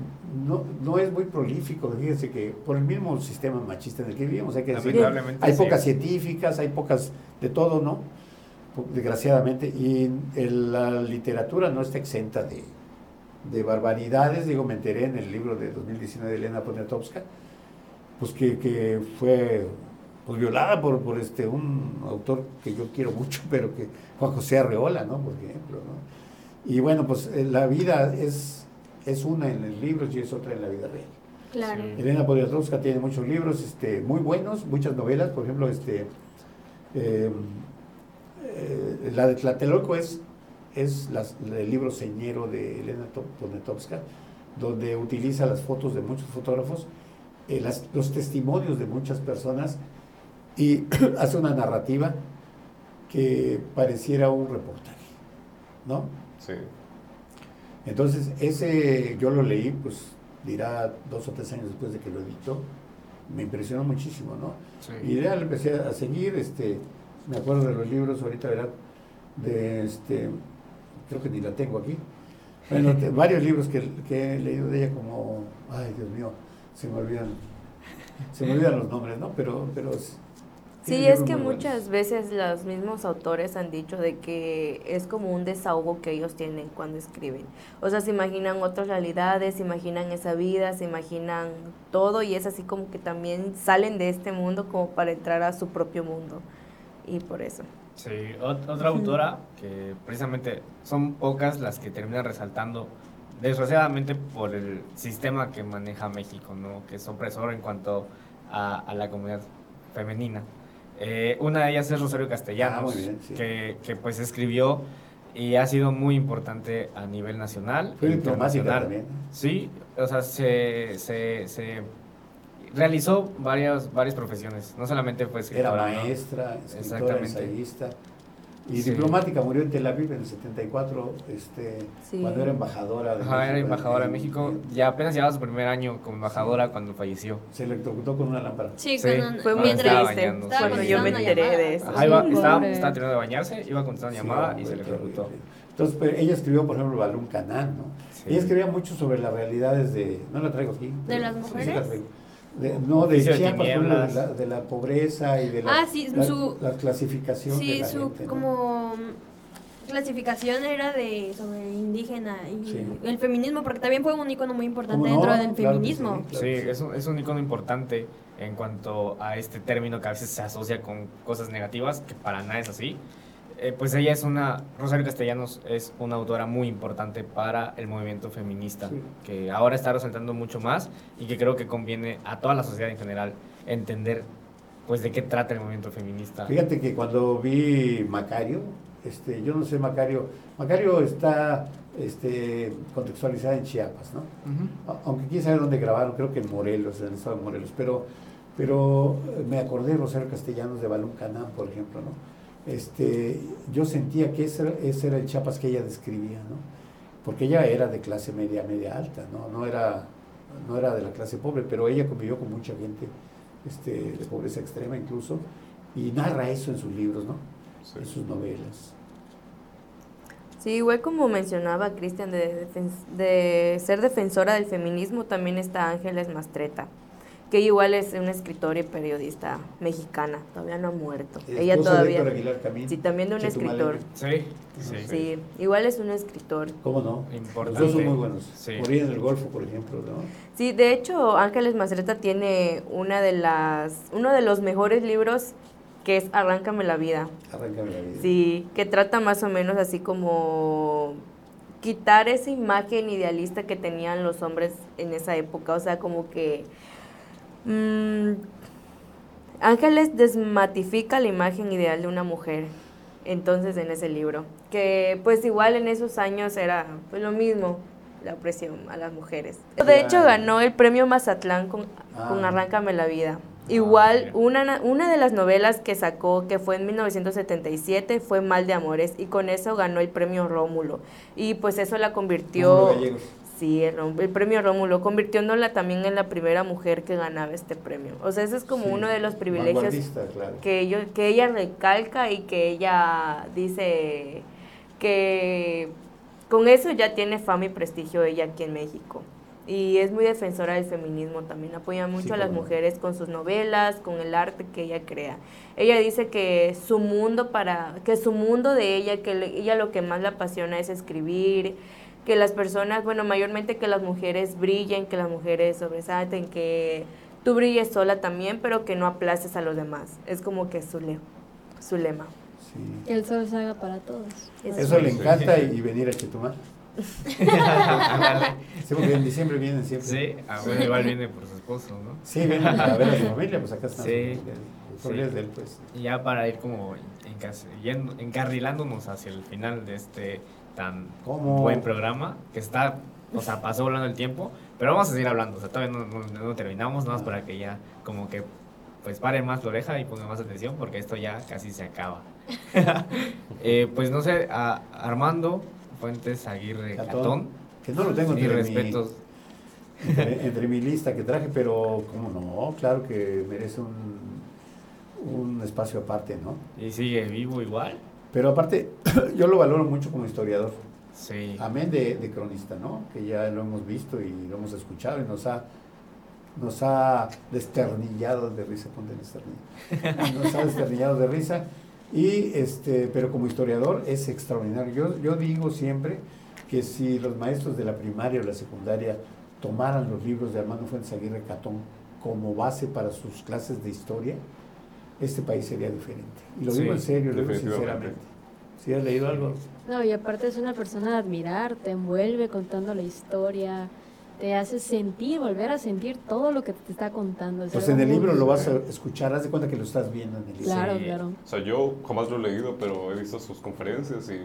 no, no es muy prolífico, fíjense que por el mismo sistema machista en el que vivimos, hay que decir, hay sí. pocas científicas, hay pocas de todo, ¿no? Desgraciadamente, y el- la literatura no está exenta de, de barbaridades, digo, me enteré en el libro de 2019 de Elena Poniatowska, pues que, que fue pues, violada por, por este un autor que yo quiero mucho, pero que Juan José Arreola, ¿no? Por ejemplo, ¿no? Y bueno, pues eh, la vida es, es una en los libros y es otra en la vida real. Claro. Sí. Elena Poniatowska tiene muchos libros este, muy buenos, muchas novelas, por ejemplo, este, eh, eh, la de Tlatelolco es, es las- el libro señero de Elena To- Poniatowska, donde utiliza las fotos de muchos fotógrafos, eh, las- los testimonios de muchas personas y hace una narrativa que pareciera un reportaje, ¿no? Sí. Entonces, ese yo lo leí, pues dirá dos o tres años después de que lo editó, me impresionó muchísimo, ¿no? Y ya le empecé a seguir, este, me acuerdo de los libros, ahorita verá, de este, creo que ni la tengo aquí. Bueno, varios libros que, que he leído de ella como, ay Dios mío, se me olvidan, se me olvidan los nombres, ¿no? Pero, pero Sí, es que muchas veces los mismos autores han dicho de que es como un desahogo que ellos tienen cuando escriben. O sea, se imaginan otras realidades, se imaginan esa vida, se imaginan todo y es así como que también salen de este mundo como para entrar a su propio mundo. Y por eso. Sí, ot- otra autora que precisamente son pocas las que terminan resaltando, desgraciadamente por el sistema que maneja México, ¿no? que es opresor en cuanto a, a la comunidad femenina. Eh, una de ellas es Rosario Castellanos, Ah, muy bien, sí. que, que, pues escribió y ha sido muy importante a nivel nacional Fue e diplomática internacional. también. Sí, o sea, se, se, se realizó varias, varias profesiones, no solamente fue Era escritora, ¿no? maestra, escritora, ensayista. Y Sí. diplomática, murió en Tel Aviv en el 74, este, Sí. cuando era embajadora de Ajá, era México embajadora de en- México. Ya apenas llevaba su primer año como embajadora cuando falleció. Se electrocutó con una lámpara. Sí, un- Fue muy mientras estaba triste bañando, estaba sí. cuando yo me enteré llamada. de eso. Ajá, iba, Sí, estaba, estaba terminando de bañarse, iba a contestar una Sí, llamada y se electrocutó. Entonces, pero ella escribió, por ejemplo, Balún Canán, ¿no? Sí. Ella escribía mucho sobre las realidades de... No la traigo aquí. ¿De las mujeres? la traigo. De- no, de Chiapas, por ejemplo, de la, de la pobreza y de la, Ah, sí, la, su- la clasificación de Sí, la su como mm, clasificación era de sobre indígena y Sí. el feminismo, porque también fue un icono muy importante dentro del Claro feminismo. sí. Sí, es un, es un icono importante en cuanto a este término que a veces se asocia con cosas negativas, que para nada es así. Eh, pues ella es una, Rosario Castellanos es una autora muy importante para el movimiento feminista, Sí. que ahora está resaltando mucho más y que creo que conviene a toda la sociedad en general entender pues de qué trata el movimiento feminista. Fíjate que cuando vi Macario, este, yo no sé Macario, Macario está este, contextualizada en Chiapas, ¿no? Ujú. A- Aunque quién sabe dónde grabaron, creo que en Morelos, en el estado de Morelos, pero, pero eh, me acordé de Rosario Castellanos de Balún Canán, por ejemplo, ¿no? Este, yo sentía que ese, era- ese era el Chiapas que ella describía, ¿no? Porque ella era de clase media, media alta, ¿no? No era, no era de la clase pobre, pero ella convivió con mucha gente este, de pobreza extrema incluso, y narra eso en sus libros, ¿no? Sí. En sus novelas. Sí, igual como mencionaba Cristian de, defen- de ser defensora del feminismo, también está Ángeles Mastreta, que igual es una escritora y periodista mexicana, todavía no ha muerto. Ella todavía... Sí, también de un escritor. Sí, sí. Sí, igual es un escritor. ¿Cómo no? Importante. Los dos son muy buenos. Sí. Morir en el Golfo, por ejemplo, ¿no? Sí, de hecho, Ángeles Mastreta tiene una de las, uno de los mejores libros que es Arráncame la vida. Arráncame la vida. Sí, que trata más o menos así como quitar esa imagen idealista que tenían los hombres en esa época. O sea, como que mm, Ángeles desmatifica la imagen ideal de una mujer. Entonces, en ese libro, que pues igual en esos años era pues lo mismo, la opresión a las mujeres. De hecho, ganó el premio Mazatlán con, con Ah. Arráncame la vida. Igual, mira. una, una de las novelas que sacó, que fue en 1977, fue Mal de Amores, y con eso ganó el premio Rómulo. Y pues eso la convirtió... Rómulo Gallegos. Sí, el, el premio Rómulo, convirtiéndola también en la primera mujer que ganaba este premio. O sea, ese es como Sí, uno de los privilegios claro. que, que ella recalca y que ella dice que con eso ya tiene fama y prestigio ella aquí en México. Y es muy defensora del feminismo también, apoya mucho Sí, a las mujeres con sus novelas, con el arte que ella crea. Ella dice que su mundo para que su mundo de ella, que le- ella lo que más le apasiona es escribir, que las personas, bueno, mayormente que las mujeres brillen, que las mujeres sobresalten, que tú brilles sola también, pero que no aplaces a los demás. Es como que su, le- su lema. Sí. Que el sol salga para todos. Eso. Eso le Sí. encanta y, y venir a Chetumal. Sí, porque en diciembre vienen siempre. Sí, ah, bueno, igual viene por su esposo, ¿no? Sí, vienen a ver a su familia, pues acá están Sí. es de él, pues. Y ya para ir como encarrilándonos hacia el final de este tan ¿Cómo? buen programa, que está o sea, pasó volando el tiempo, pero vamos a seguir hablando, o sea, todavía no, no- no terminamos, nada más para que ya como que pues pare más la oreja y ponga más atención porque esto ya casi se acaba. Eh, pues no sé, a Armando Fuentes Aguirre Catón. Catón, Que no lo tengo entre mi, respetos. entre, entre mi lista que traje, pero cómo no, claro que merece un, un espacio aparte, ¿no? Y sigue vivo igual. Pero aparte, yo lo valoro mucho como historiador, Sí. amén de, de cronista, ¿no? Que ya lo hemos visto y lo hemos escuchado y nos ha, nos ha desternillado de risa, ponte el. Nos ha desternillado de risa. Y este, pero como historiador es extraordinario. Yo, yo digo siempre que si los maestros de la primaria o la secundaria tomaran los libros de Armando Fuentes Aguirre Catón como base para sus clases de historia, este país sería diferente. Y lo digo Sí, en serio, lo digo sinceramente. ¿Sí has leído algo? No, y aparte es una persona a admirar, te envuelve contando la historia, te hace sentir, volver a sentir todo lo que te está contando. es Pues en el libro lo vas a escuchar, haz de cuenta que lo estás viendo en el libro. Claro, Sí. claro. O sea, yo jamás lo he leído, pero he visto sus conferencias y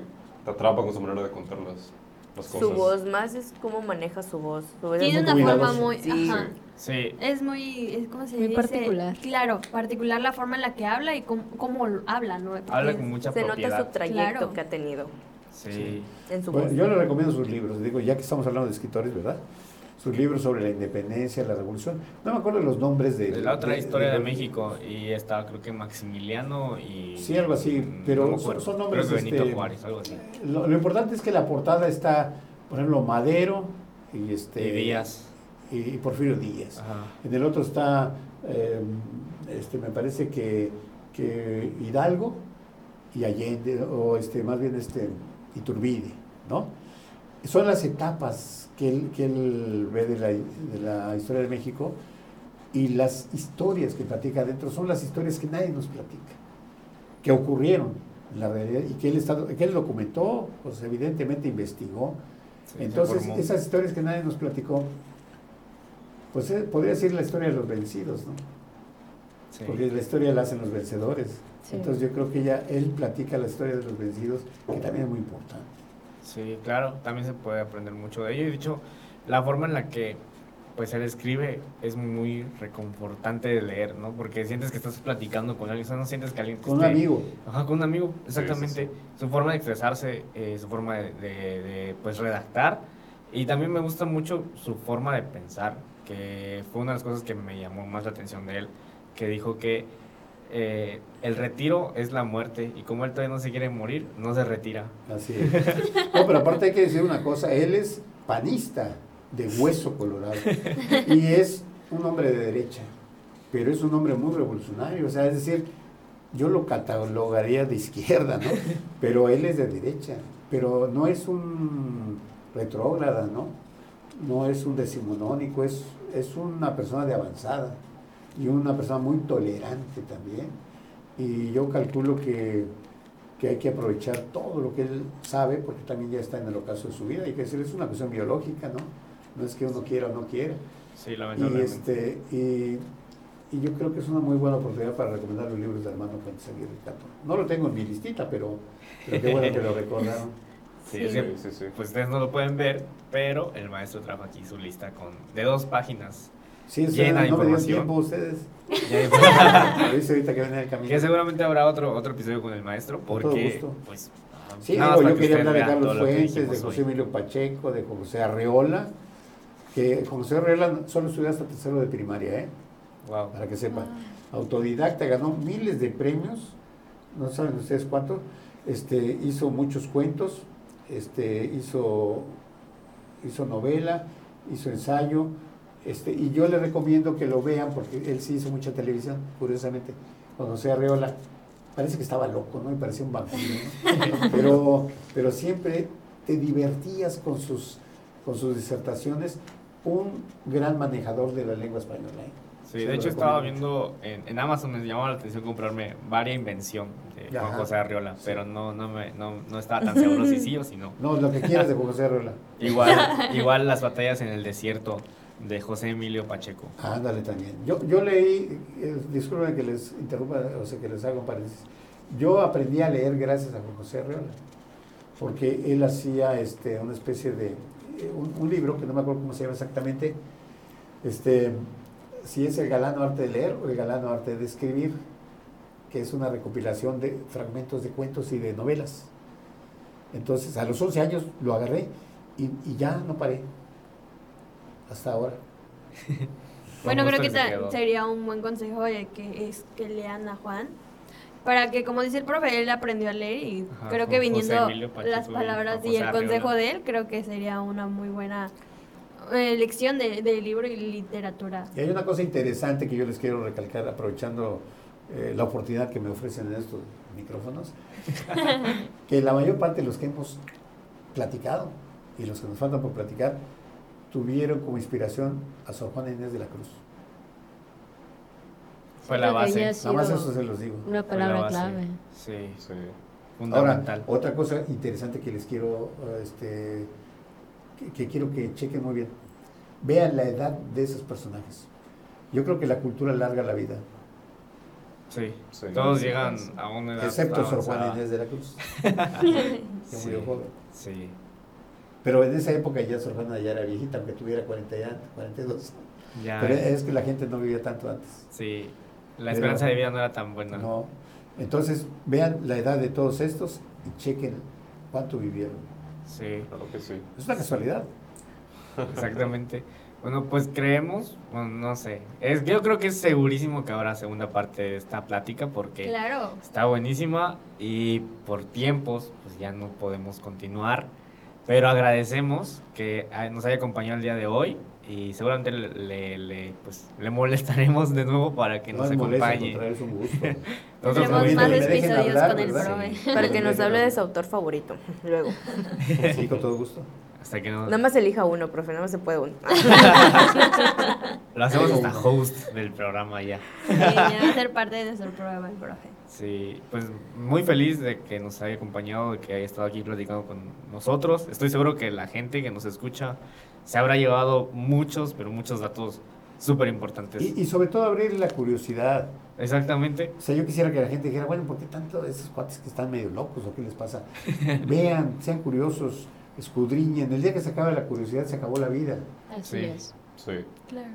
te atrapa con su manera de contar las, las cosas. Su voz, más es cómo maneja su voz. Su voz Tiene una forma muy... Sí. Ajá. Sí. Es muy, es, ¿cómo se Muy dice? particular. Claro, particular la forma en la que habla y cómo, cómo habla, ¿no? Habla Porque con mucha Se nota propiedad. su trayecto Claro. que ha tenido Sí. en su Bueno, voz. yo le recomiendo sus libros, digo, ya que estamos hablando de escritores, ¿verdad? Sus libros sobre la independencia, la revolución. No me acuerdo de los nombres de... La otra historia de los- México y está creo que Maximiliano y... Sí, algo así, pero no son- son nombres, Creo que Benito este, Juárez, algo así. Lo, lo importante es que la portada está, por ejemplo, Madero y, este, Y Díaz. Y, Porfirio Díaz. Ajá. En el otro está, eh, este, me parece que, que Hidalgo y Allende, o este, más bien este, Iturbide, ¿no? Son las etapas que él, que él ve de la, de la historia de México y las historias que platica adentro son las historias que nadie nos platica, que ocurrieron en la realidad y que él, está, que él documentó, pues evidentemente investigó. Sí, Entonces, esas historias que nadie nos platicó, pues eh, podría ser la historia de los vencidos, ¿no? Sí. Porque la historia la hacen los vencedores. Sí. Entonces yo creo que ya él platica la historia de los vencidos, que también es muy importante. Sí, claro, también se puede aprender mucho de ello. Y de hecho, la forma en la que pues él escribe es muy reconfortante de leer, ¿no? Porque sientes que estás platicando con alguien, o sea, no sientes que alguien Con un esté- amigo. Ajá, con un amigo, sí, exactamente. Su forma de expresarse, eh, su forma de, de- de, pues redactar. Y también me gusta mucho su forma de pensar, que fue una de las cosas que me llamó más la atención de él, que dijo que eh, el retiro es la muerte y como él todavía no se quiere morir, no se retira. Así es. No, pero aparte hay que decir una cosa, él es panista de hueso colorado y es un hombre de derecha, pero es un hombre muy revolucionario, o sea, es decir, yo lo catalogaría de izquierda, ¿no? Pero él es de derecha, pero no es un retrógrada, ¿no? No es un decimonónico, es, es una persona de avanzada y una persona muy tolerante también. Y yo calculo que, que hay que aprovechar todo lo que él sabe, porque también ya está en el ocaso de su vida. Hay que decir, es una cuestión biológica, ¿no? No es que uno quiera o no quiera. Sí, Y, este, y, y yo creo que es una muy buena oportunidad para recomendar los libros de Armando Fuentes Aguirre. No lo tengo en mi listita, pero, pero qué bueno que lo recordaron. Sí, Sí. es que, Sí, sí, pues ustedes no lo pueden ver, pero el maestro trajo aquí su lista con de dos páginas. Sí, o Llena de no me dio información. tiempo ustedes. Ahorita que el camino. que seguramente habrá otro otro episodio con el maestro, Con todo porque gusto. pues Sí, digo, yo que quería hablar de Carlos Fuentes, de José hoy. Emilio Pacheco, de José Arreola, que José Arreola solo estudió hasta tercero de primaria, ¿eh? Wow. para que sepan. Autodidacta, ganó miles de premios, no saben ustedes cuántos, este, hizo muchos cuentos, este, hizo, hizo novela, hizo ensayo, este, y yo le recomiendo que lo vean porque él sí hizo mucha televisión, curiosamente, con José Arreola. Parece que estaba loco, ¿no? Y parecía un vampiro, ¿no? Pero, pero siempre te divertías con sus, con sus disertaciones. Un gran manejador de la lengua española, ¿eh? Sí, de hecho estaba viendo en, en Amazon me llamaba la atención comprarme Varia Invención de Juan. José Arriola, pero no no me no, no estaba tan seguro si sí o si no. No, lo que quieras de José Arreola. Igual igual las batallas en el desierto de José Emilio Pacheco. Ándale también. Yo, yo leí, eh, disculpen que les interrumpa, o sea, que les haga un paréntesis. Yo aprendí a leer gracias a Juan José Arreola, porque él hacía este, una especie de... eh, un, un libro que no me acuerdo cómo se llama exactamente, este, si es el galano arte de leer o el galano arte de escribir, que es una recopilación de fragmentos de cuentos y de novelas. Entonces, a los 11 años lo agarré y, y ya no paré. Hasta ahora. Bueno, creo que se sería un buen consejo de que es que lean a Juan. Para que, como dice el profe, él aprendió a leer y Ajá, creo que viniendo las palabras y el consejo de él, creo que sería una muy buena eh, lección de, de libro y literatura. Y hay una cosa interesante que yo les quiero recalcar, aprovechando eh, la oportunidad que me ofrecen en estos micrófonos, que la mayor parte de los que hemos platicado y los que nos faltan por platicar, tuvieron como inspiración a Sor Juana Inés de la Cruz. Fue la base. Nada más eso se los digo. Una palabra clave. Sí, Sí. Ahora, fundamental. otra cosa interesante que les quiero, eh, este, que, que quiero que chequen muy bien. Vean la edad de esos personajes. Yo creo que la cultura larga la vida, Sí. Sí. Todos llegan a una edad excepto Sor Juana avanzada. Inés de la Cruz, que Sí. murió joven. Sí. Pero en esa época ya Sor Juana ya era viejita, aunque tuviera 40 y an- 42. Ya. Pero es que la gente no vivía tanto antes. Sí. La Pero- esperanza de vida no era tan buena. No. Entonces, vean la edad de todos estos y chequen cuánto vivieron. Sí. Claro que sí. Es una casualidad. Exactamente. Bueno, pues creemos, bueno, no sé. Es, yo creo que es segurísimo que habrá segunda parte de esta plática porque Claro. está buenísima y por tiempos pues ya no podemos continuar. Pero agradecemos que ah, nos haya acompañado el día de hoy y seguramente le, le- le, pues, le molestaremos de nuevo para que no nos acompañe. Nosotros más episodios hablar, con el profe. Sí. Para que nos hable de su autor favorito. Luego. Sí, con todo gusto. Hasta que no, Nada más elija uno, profe, nada más se puede uno. lo hacemos hasta host del programa ya. Sí, ya va a ser parte de nuestro programa el profe. Sí, pues muy feliz de que nos haya acompañado, de que haya estado aquí platicando con nosotros. Estoy seguro que la gente que nos escucha se habrá llevado muchos, pero muchos datos súper importantes. Y, y sobre todo abrir la curiosidad. Exactamente. O sea, yo quisiera que la gente dijera, bueno, ¿por qué tanto de esos cuates que están medio locos o qué les pasa? Vean, sean curiosos, escudriñen. El día que se acabe la curiosidad, se acabó la vida. Así Sí. es. Sí. Claro.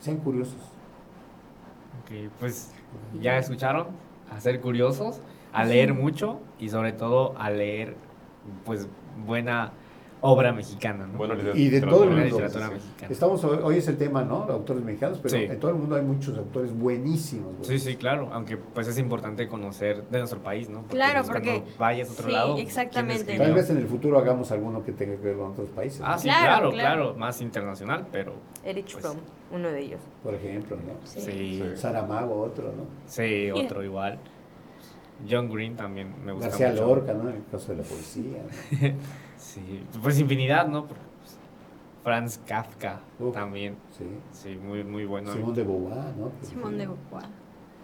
Sean curiosos. Ok, pues ya escucharon, a ser curiosos, a leer mucho y sobre todo a leer pues buena obra mexicana, ¿no? Buena Y de todo el mundo. literatura Sí. mexicana. Estamos, hoy es el tema, ¿no? Autores mexicanos, pero Sí. en todo el mundo hay muchos autores buenísimos. güey. Sí, sí, claro, aunque pues es importante conocer de nuestro país, ¿no? Claro, pues, porque- vayas a otro sí, lado, ¿quién exactamente. Tal vez en el futuro hagamos alguno que tenga que ver con otros países, Ah, ¿no? sí, Claro, claro, claro. claro, más internacional, pero Erich Pues- Fromm, uno de ellos. por ejemplo, ¿no? sí, Sí. sí, Saramago, otro, ¿no? otro igual. John Green también me gusta García mucho. Lorca, ¿no? En el caso de la poesía. ¿no? Sí, pues infinidad, ¿no? Porque, pues, Franz Kafka Uf. también, Sí. sí, muy, muy bueno. Simón de Beauvoir, ¿no? Simón de Beauvoir.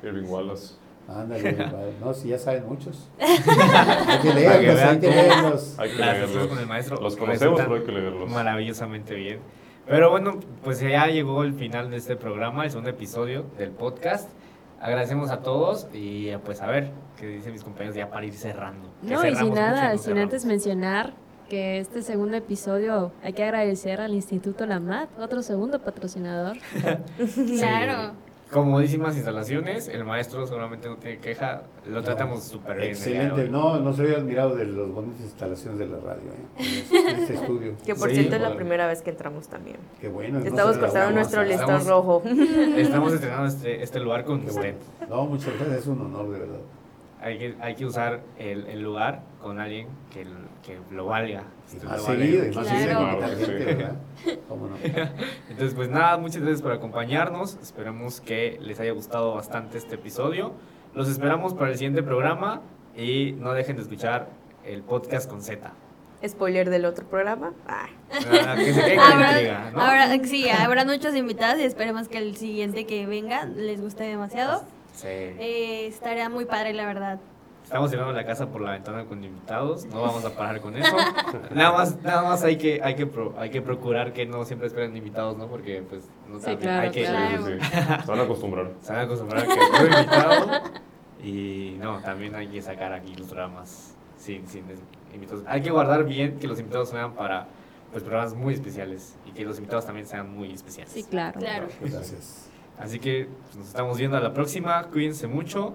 Irving Wallace. Ándale, no, si ya saben muchos. hay que leerlos, hay que leerlos. Hay que Las leerlos. con el maestro Los conocemos, pero hay que leerlos. maravillosamente bien. Pero bueno, pues ya llegó el final de este programa, el segundo episodio del podcast. Agradecemos a todos y pues a ver qué dicen mis compañeros ya para ir cerrando. No, y sin nada, sin antes mencionar que este segundo episodio hay que agradecer al Instituto La MAT, otro segundo patrocinador. Claro. Comodísimas instalaciones, el maestro seguramente no tiene queja, lo tratamos súper bien. de Excelente. No, no se había admirado de las bonitas instalaciones de la radio, ¿eh? En este estudio. Que por Sí, cierto es la primera vez que entramos también. Qué bueno. no Estamos cortando nuestro listón Estamos- rojo. Estamos estrenando este, este lugar con Qué usted. bueno. No, muchas gracias, es un honor, de verdad. Hay que, hay que usar el, el lugar con alguien que, que lo valga. Y Lo más valga. seguido, y más Claro. seguido. Entonces, pues nada, muchas gracias por acompañarnos. Esperamos que les haya gustado bastante este episodio. Los esperamos para el siguiente programa y no dejen de escuchar el podcast con Z. Spoiler del otro programa. Ah, Ah, sí, habrá muchos invitados y esperemos que el siguiente que venga les guste demasiado. Sí. Eh, estaría muy padre, la verdad. Estamos llegando a la casa por la ventana con invitados. No vamos a parar con eso. Nada más, nada más hay que, hay que, pro- hay que procurar que no siempre esperen invitados, ¿no? Porque pues no Sí, claro, hay que claro. sí, sí. Se van a acostumbrar. se van a acostumbrar a que no invitado y no, también hay que sacar aquí los dramas sin, sin invitados. Hay que guardar bien que los invitados sean para pues programas muy especiales y que los invitados también sean muy especiales. Sí, claro. Claro. Gracias. Así que pues, nos estamos viendo a la próxima. Cuídense mucho.